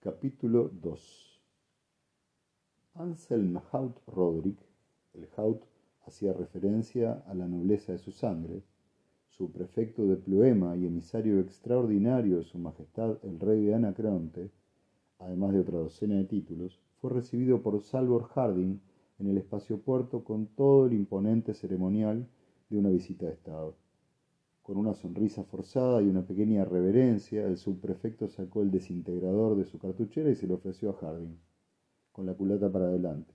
Capítulo 2 Anselm Haut Roderick, el Haut hacía referencia a la nobleza de su sangre, su prefecto de Ploema y emisario extraordinario de su majestad el rey de Anacreonte, además de otra docena de títulos, fue recibido por Salvor Harding en el espacio puerto con todo el imponente ceremonial de una visita de Estado. Con una sonrisa forzada y una pequeña reverencia, el subprefecto sacó el desintegrador de su cartuchera y se lo ofreció a Harding, con la culata para adelante.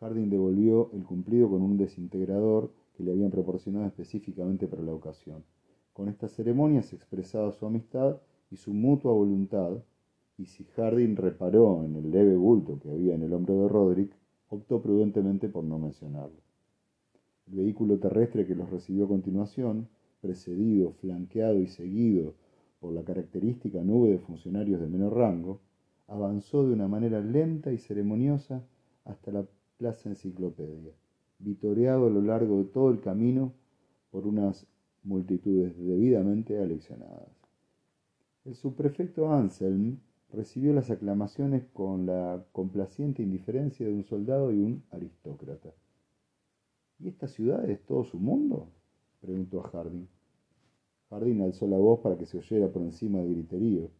Harding devolvió el cumplido con un desintegrador que le habían proporcionado específicamente para la ocasión. Con esta ceremonia se expresaba su amistad y su mutua voluntad, y si Harding reparó en el leve bulto que había en el hombro de Roderick, optó prudentemente por no mencionarlo. El vehículo terrestre que los recibió a continuación precedido, flanqueado y seguido por la característica nube de funcionarios de menor rango, avanzó de una manera lenta y ceremoniosa hasta la Plaza Enciclopedia, vitoreado a lo largo de todo el camino por unas multitudes debidamente aleccionadas. El subprefecto Anselm recibió las aclamaciones con la complaciente indiferencia de un soldado y un aristócrata. ¿Y esta ciudad es todo su mundo? Preguntó a Harding. Harding alzó la voz para que se oyera por encima del griterío.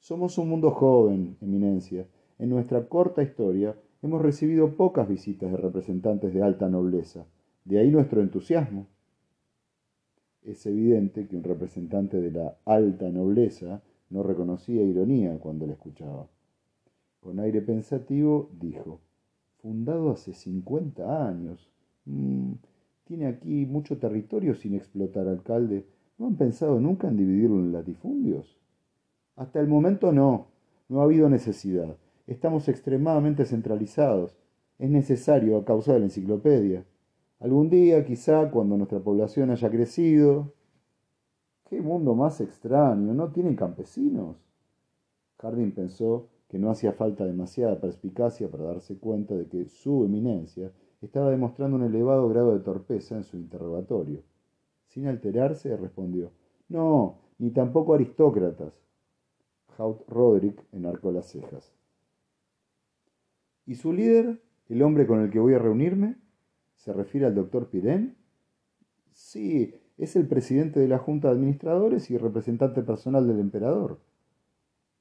Somos un mundo joven, Eminencia. En nuestra corta historia hemos recibido pocas visitas de representantes de alta nobleza. De ahí nuestro entusiasmo. Es evidente que un representante de la alta nobleza no reconocía ironía cuando la escuchaba. Con aire pensativo dijo, fundado hace cincuenta años. Mm, tiene aquí mucho territorio sin explotar, alcalde. ¿No han pensado nunca en dividirlo en latifundios? Hasta el momento no. No ha habido necesidad. Estamos extremadamente centralizados. Es necesario a causa de la enciclopedia. Algún día, quizá, cuando nuestra población haya crecido. ¡Qué mundo más extraño! ¿No tienen campesinos? Harding pensó que no hacía falta demasiada perspicacia para darse cuenta de que su eminencia estaba demostrando un elevado grado de torpeza en su interrogatorio. Sin alterarse, respondió, No, ni tampoco aristócratas. Haut Roderick enarcó las cejas. ¿Y su líder, el hombre con el que voy a reunirme? ¿Se refiere al doctor Pirén? Sí, es el presidente de la Junta de Administradores y representante personal del emperador.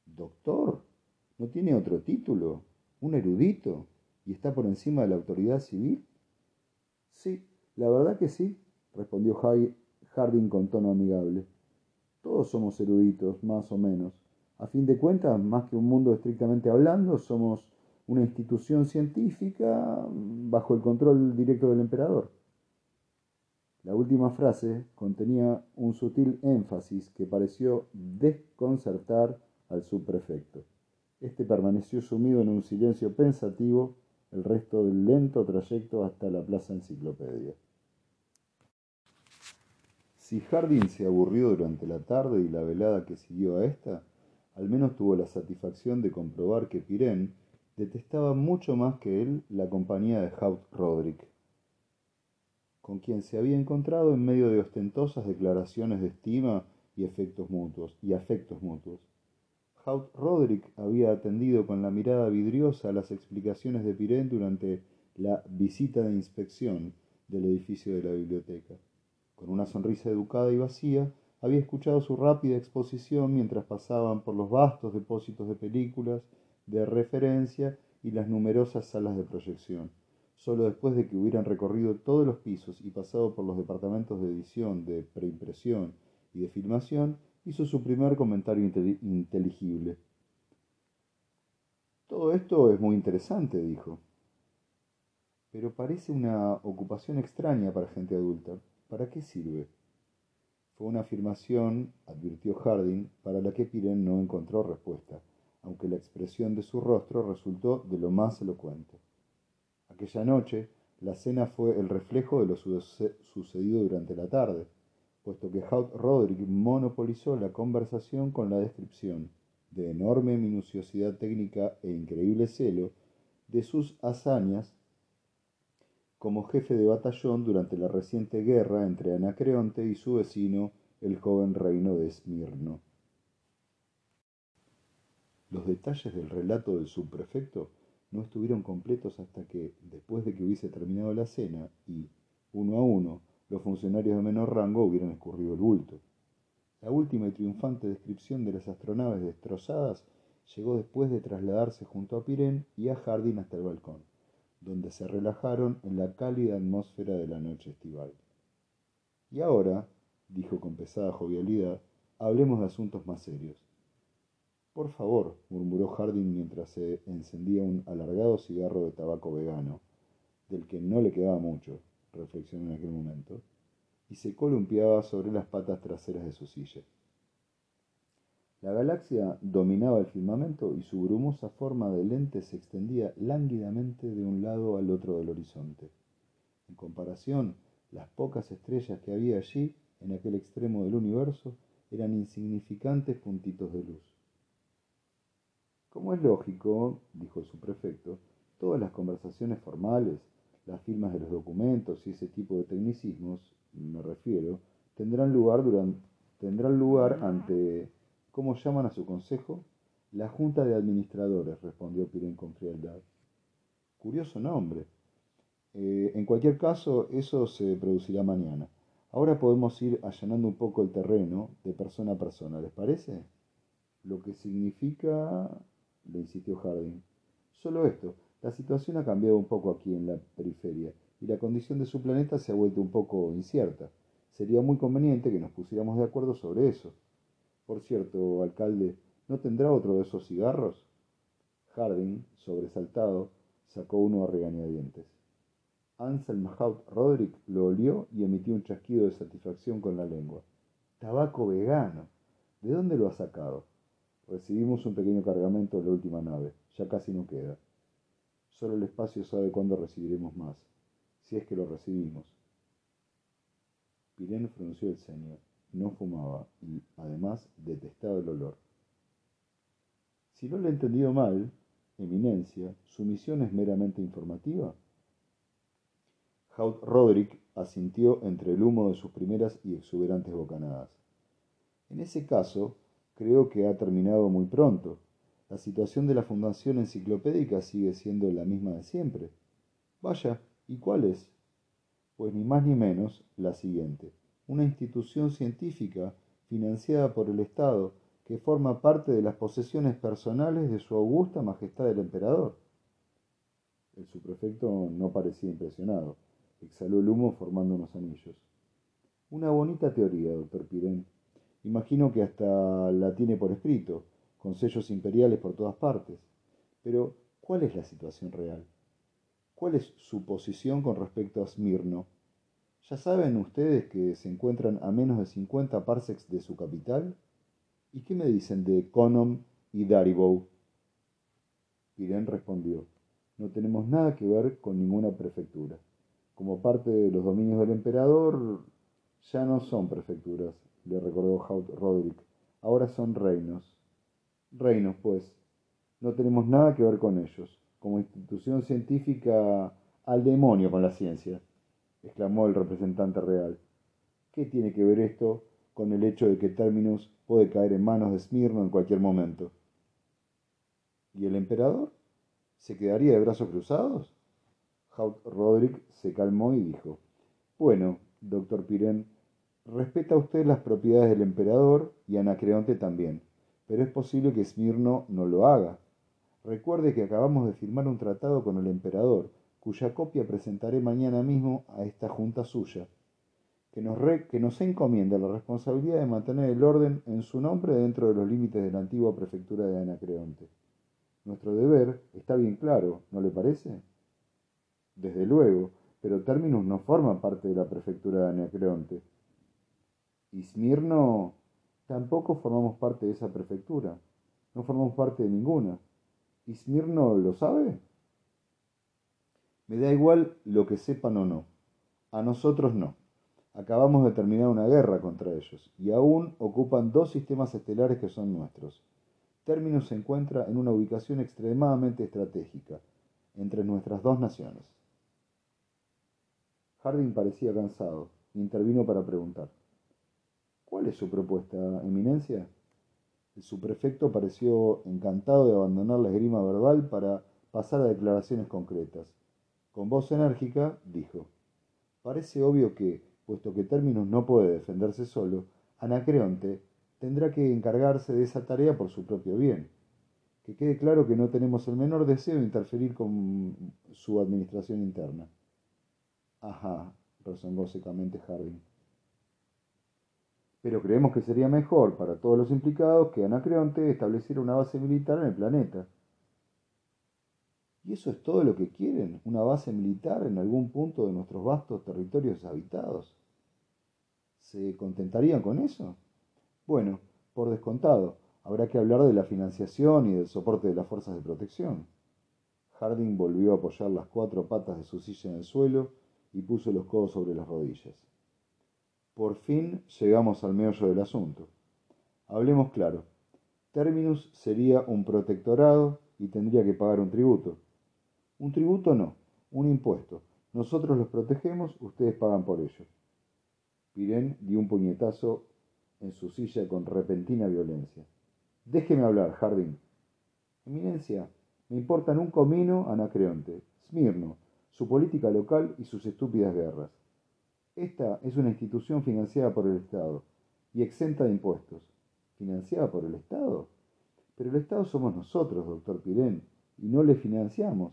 ¿Doctor? ¿No tiene otro título? ¿Un erudito? Y está por encima de la autoridad civil? Sí, la verdad que sí, respondió Harding con tono amigable. Todos somos eruditos, más o menos. A fin de cuentas, más que un mundo estrictamente hablando, somos una institución científica bajo el control directo del emperador. La última frase contenía un sutil énfasis que pareció desconcertar al subprefecto. Este permaneció sumido en un silencio pensativo el resto del lento trayecto hasta la Plaza Enciclopedia. Si Harding se aburrió durante la tarde y la velada que siguió a esta, al menos tuvo la satisfacción de comprobar que Pirén detestaba mucho más que él la compañía de Haut Roderick, con quien se había encontrado en medio de ostentosas declaraciones de estima y efectos mutuos y afectos mutuos. Haut Roderick había atendido con la mirada vidriosa las explicaciones de Pirén durante la visita de inspección del edificio de la biblioteca. Con una sonrisa educada y vacía, había escuchado su rápida exposición mientras pasaban por los vastos depósitos de películas, de referencia y las numerosas salas de proyección. Solo después de que hubieran recorrido todos los pisos y pasado por los departamentos de edición, de preimpresión y de filmación, hizo su primer comentario inteligible. Todo esto es muy interesante, dijo. Pero parece una ocupación extraña para gente adulta. ¿Para qué sirve? Fue una afirmación, advirtió Harding, para la que Pirén no encontró respuesta, aunque la expresión de su rostro resultó de lo más elocuente. Aquella noche, la cena fue el reflejo de lo sucedido durante la tarde puesto que Haut Roderick monopolizó la conversación con la descripción, de enorme minuciosidad técnica e increíble celo, de sus hazañas como jefe de batallón durante la reciente guerra entre Anacreonte y su vecino, el joven reino de Esmirno. Los detalles del relato del subprefecto no estuvieron completos hasta que, después de que hubiese terminado la cena y, uno a uno, los funcionarios de menor rango hubieran escurrido el bulto. La última y triunfante descripción de las astronaves destrozadas llegó después de trasladarse junto a Pirén y a Harding hasta el balcón, donde se relajaron en la cálida atmósfera de la noche estival. Y ahora, dijo con pesada jovialidad, hablemos de asuntos más serios. Por favor, murmuró Harding mientras se encendía un alargado cigarro de tabaco vegano, del que no le quedaba mucho, reflexionó en aquel momento, y se columpiaba sobre las patas traseras de su silla. La galaxia dominaba el firmamento y su brumosa forma de lente se extendía lánguidamente de un lado al otro del horizonte. En comparación, las pocas estrellas que había allí, en aquel extremo del universo, eran insignificantes puntitos de luz. Como es lógico, dijo el subprefecto, todas las conversaciones formales, las firmas de los documentos y ese tipo de tecnicismos, me refiero, tendrán lugar durante tendrán lugar ante ¿cómo llaman a su consejo? La Junta de Administradores, respondió Pirén con frialdad. Curioso nombre. Eh, en cualquier caso, eso se producirá mañana. Ahora podemos ir allanando un poco el terreno de persona a persona, ¿les parece? Lo que significa le insistió Harding. Solo esto, la situación ha cambiado un poco aquí en la periferia y la condición de su planeta se ha vuelto un poco incierta. Sería muy conveniente que nos pusiéramos de acuerdo sobre eso. Por cierto, alcalde, ¿no tendrá otro de esos cigarros? Harding, sobresaltado, sacó uno a regañadientes. Anselm Roderick lo olió y emitió un chasquido de satisfacción con la lengua. Tabaco vegano. ¿De dónde lo ha sacado? Recibimos un pequeño cargamento de la última nave. Ya casi no queda. Solo el espacio sabe cuándo recibiremos más, si es que lo recibimos. Pirén frunció el ceño. No fumaba y, además, detestaba el olor. Si no le he entendido mal, Eminencia, ¿su misión es meramente informativa? Haut Roderick asintió entre el humo de sus primeras y exuberantes bocanadas. En ese caso, creo que ha terminado muy pronto. La situación de la Fundación Enciclopédica sigue siendo la misma de siempre. Vaya, ¿y cuál es? Pues ni más ni menos la siguiente. Una institución científica financiada por el Estado que forma parte de las posesiones personales de su augusta majestad el emperador. El subprefecto no parecía impresionado. Exhaló el humo formando unos anillos. Una bonita teoría, doctor Pirén, Imagino que hasta la tiene por escrito, con sellos imperiales por todas partes. Pero, ¿cuál es la situación real? ¿Cuál es su posición con respecto a Smirno? ¿Ya saben ustedes que se encuentran a menos de 50 parsecs de su capital? ¿Y qué me dicen de Conom y Daribou? Pirén respondió, no tenemos nada que ver con ninguna prefectura. Como parte de los dominios del emperador, ya no son prefecturas, le recordó Haut Roderick. Ahora son reinos. Reinos, pues. No tenemos nada que ver con ellos. Como institución científica, al demonio con la ciencia, exclamó el representante real. ¿Qué tiene que ver esto con el hecho de que Terminus puede caer en manos de Smirno en cualquier momento? ¿Y el emperador? ¿Se quedaría de brazos cruzados? Haut Roderick se calmó y dijo, Bueno, doctor Pirén, Respeta usted las propiedades del emperador y Anacreonte también, pero es posible que Esmirno no lo haga. Recuerde que acabamos de firmar un tratado con el emperador, cuya copia presentaré mañana mismo a esta junta suya, que nos, que nos encomienda la responsabilidad de mantener el orden en su nombre dentro de los límites de la antigua prefectura de Anacreonte. Nuestro deber está bien claro, ¿no le parece? Desde luego, pero Terminus no forma parte de la prefectura de Anacreonte y Smirno tampoco formamos parte de esa prefectura. No formamos parte de ninguna. ¿Y Smirno lo sabe? Me da igual lo que sepan o no. A nosotros no. Acabamos de terminar una guerra contra ellos y aún ocupan dos sistemas estelares que son nuestros. Terminus se encuentra en una ubicación extremadamente estratégica entre nuestras dos naciones. Harding parecía cansado e intervino para preguntar. ¿Cuál es su propuesta, Eminencia? El subprefecto pareció encantado de abandonar la esgrima verbal para pasar a declaraciones concretas. Con voz enérgica, dijo, Parece obvio que, puesto que Terminus no puede defenderse solo, Anacreonte tendrá que encargarse de esa tarea por su propio bien. Que quede claro que no tenemos el menor deseo de interferir con su administración interna. Ajá, rezongó secamente Harding. Pero creemos que sería mejor para todos los implicados que Anacreonte estableciera una base militar en el planeta. ¿Y eso es todo lo que quieren? ¿Una base militar en algún punto de nuestros vastos territorios habitados? ¿Se contentarían con eso? Bueno, por descontado, habrá que hablar de la financiación y del soporte de las fuerzas de protección. Harding volvió a apoyar las cuatro patas de su silla en el suelo y puso los codos sobre las rodillas. Por fin llegamos al meollo del asunto. Hablemos claro. Terminus sería un protectorado y tendría que pagar un tributo. Un tributo no, un impuesto. Nosotros los protegemos, ustedes pagan por ello. Pirén dio un puñetazo en su silla con repentina violencia. Déjeme hablar, Jardín. Eminencia, me importan un comino Anacreonte, Smirno, su política local y sus estúpidas guerras. Esta es una institución financiada por el Estado y exenta de impuestos. ¿Financiada por el Estado? Pero el Estado somos nosotros, doctor Pirén, y no le financiamos.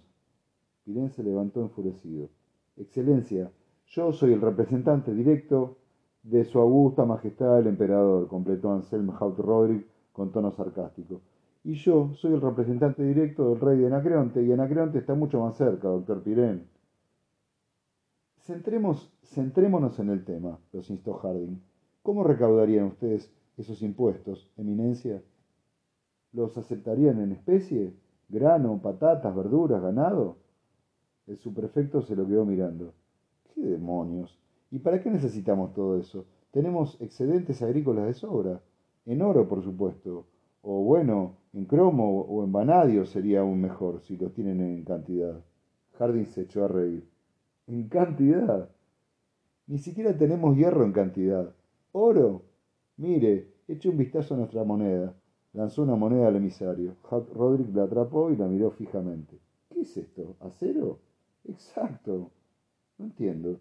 Pirén se levantó enfurecido. Excelencia, yo soy el representante directo de su augusta majestad el emperador, completó Anselm Haut Roderick con tono sarcástico. Y yo soy el representante directo del rey de Anacreonte, y Anacreonte está mucho más cerca, doctor Pirén. Centremos, centrémonos en el tema, los instó Harding. ¿Cómo recaudarían ustedes esos impuestos, eminencia? ¿Los aceptarían en especie? ¿Grano, patatas, verduras, ganado? El subprefecto se lo quedó mirando. ¿Qué demonios? ¿Y para qué necesitamos todo eso? Tenemos excedentes agrícolas de sobra. En oro, por supuesto. O bueno, en cromo o en vanadio sería aún mejor si los tienen en cantidad. Harding se echó a reír. ¿En cantidad? Ni siquiera tenemos hierro en cantidad. ¿Oro? Mire, eche un vistazo a nuestra moneda. Lanzó una moneda al emisario. Roderick la atrapó y la miró fijamente. ¿Qué es esto? ¿Acero? Exacto. No entiendo.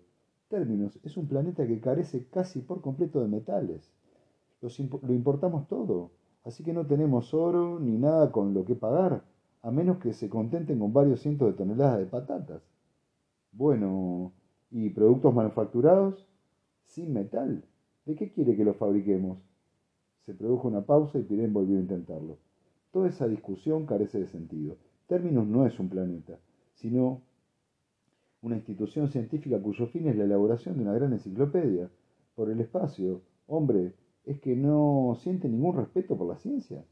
Términos, es un planeta que carece casi por completo de metales. lo importamos todo, así que no tenemos oro ni nada con lo que pagar, a menos que se contenten con varios cientos de toneladas de patatas. Bueno, ¿y productos manufacturados? Sin metal. ¿De qué quiere que los fabriquemos? Se produjo una pausa y Pirén volvió a intentarlo. Toda esa discusión carece de sentido. Términos no es un planeta, sino una institución científica cuyo fin es la elaboración de una gran enciclopedia. Por el espacio, hombre, es que no siente ningún respeto por la ciencia.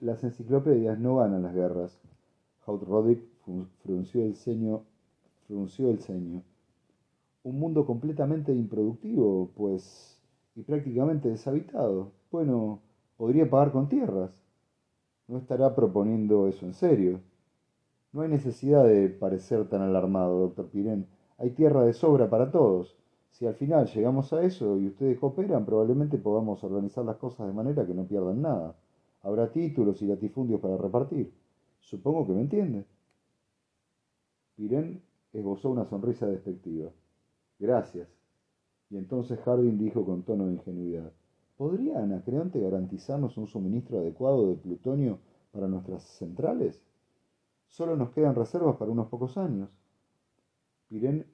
las enciclopedias no ganan las guerras. Roddick frunció el ceño, frunció el ceño. Un mundo completamente improductivo, pues, y prácticamente deshabitado. Bueno, podría pagar con tierras. No estará proponiendo eso en serio. No hay necesidad de parecer tan alarmado, doctor Pirén. Hay tierra de sobra para todos. Si al final llegamos a eso y ustedes cooperan, probablemente podamos organizar las cosas de manera que no pierdan nada. Habrá títulos y latifundios para repartir. Supongo que me entiende. Pirén esbozó una sonrisa despectiva. Gracias. Y entonces Harding dijo con tono de ingenuidad, ¿podría Anacreonte garantizarnos un suministro adecuado de plutonio para nuestras centrales? Solo nos quedan reservas para unos pocos años. Pirén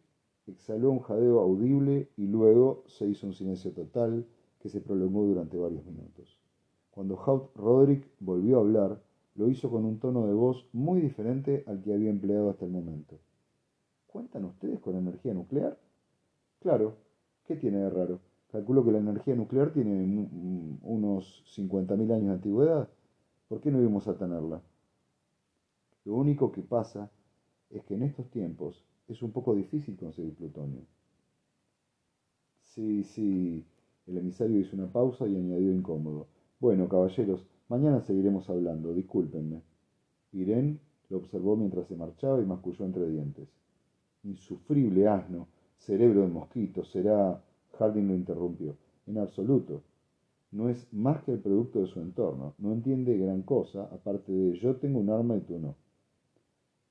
exhaló un jadeo audible y luego se hizo un silencio total que se prolongó durante varios minutos. Cuando Haut Roderick volvió a hablar, lo hizo con un tono de voz muy diferente al que había empleado hasta el momento. ¿Cuentan ustedes con energía nuclear? Claro. ¿Qué tiene de raro? Calculo que la energía nuclear tiene unos 50.000 años de antigüedad. ¿Por qué no íbamos a tenerla? Lo único que pasa es que en estos tiempos es un poco difícil conseguir plutonio. Sí, sí, el emisario hizo una pausa y añadió incómodo. Bueno, caballeros, mañana seguiremos hablando, discúlpenme. Irene lo observó mientras se marchaba y masculló entre dientes. Insufrible asno, cerebro de mosquito, será. Harding lo interrumpió. En absoluto. no es más que el producto de su entorno. No entiende gran cosa, aparte de yo tengo un arma y tú no.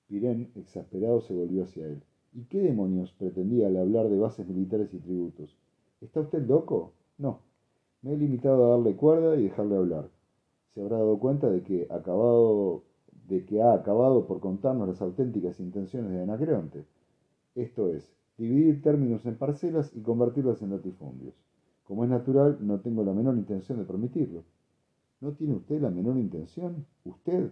Pirén, exasperado, se volvió hacia él. ¿Y qué demonios pretendía al hablar de bases militares y tributos? ¿Está usted loco? No. Me he limitado a darle cuerda y dejarle hablar. Se habrá dado cuenta de que, acabado, de que ha acabado por contarnos las auténticas intenciones de Anacreonte. Esto es, dividir términos en parcelas y convertirlas en latifundios. Como es natural, no tengo la menor intención de permitirlo. ¿No tiene usted la menor intención? ¿Usted?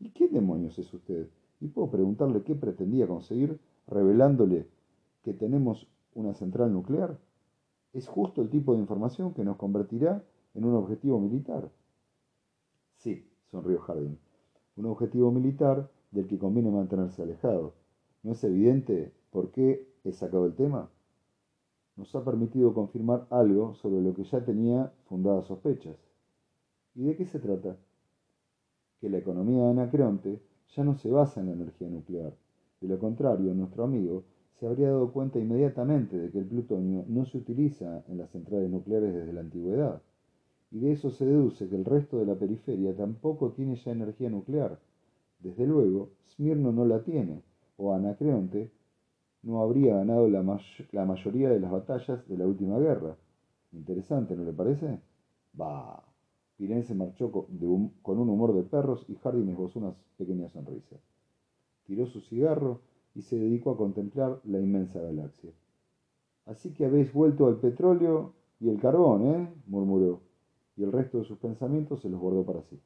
¿Y qué demonios es usted? Y puedo preguntarle qué pretendía conseguir revelándole que tenemos una central nuclear. Es justo el tipo de información que nos convertirá en un objetivo militar. Sí, sonrió Harding. Un objetivo militar del que conviene mantenerse alejado. ¿No es evidente por qué he sacado el tema? Nos ha permitido confirmar algo sobre lo que ya tenía fundadas sospechas. ¿Y de qué se trata? Que la economía de Anacreonte ya no se basa en la energía nuclear, de lo contrario, nuestro amigo se habría dado cuenta inmediatamente de que el plutonio no se utiliza en las centrales nucleares desde la antigüedad, y de eso se deduce que el resto de la periferia tampoco tiene ya energía nuclear. Desde luego, Smirno no la tiene, o Anacreonte no habría ganado la, la mayoría de las batallas de la última guerra. Interesante, ¿no le parece? Bah. Pirén se marchó con un humor de perros y Harding esbozó una pequeña sonrisa tiró su cigarro y se dedicó a contemplar la inmensa galaxia. Así que habéis vuelto al petróleo y el carbón, ¿eh? murmuró, y el resto de sus pensamientos se los guardó para sí.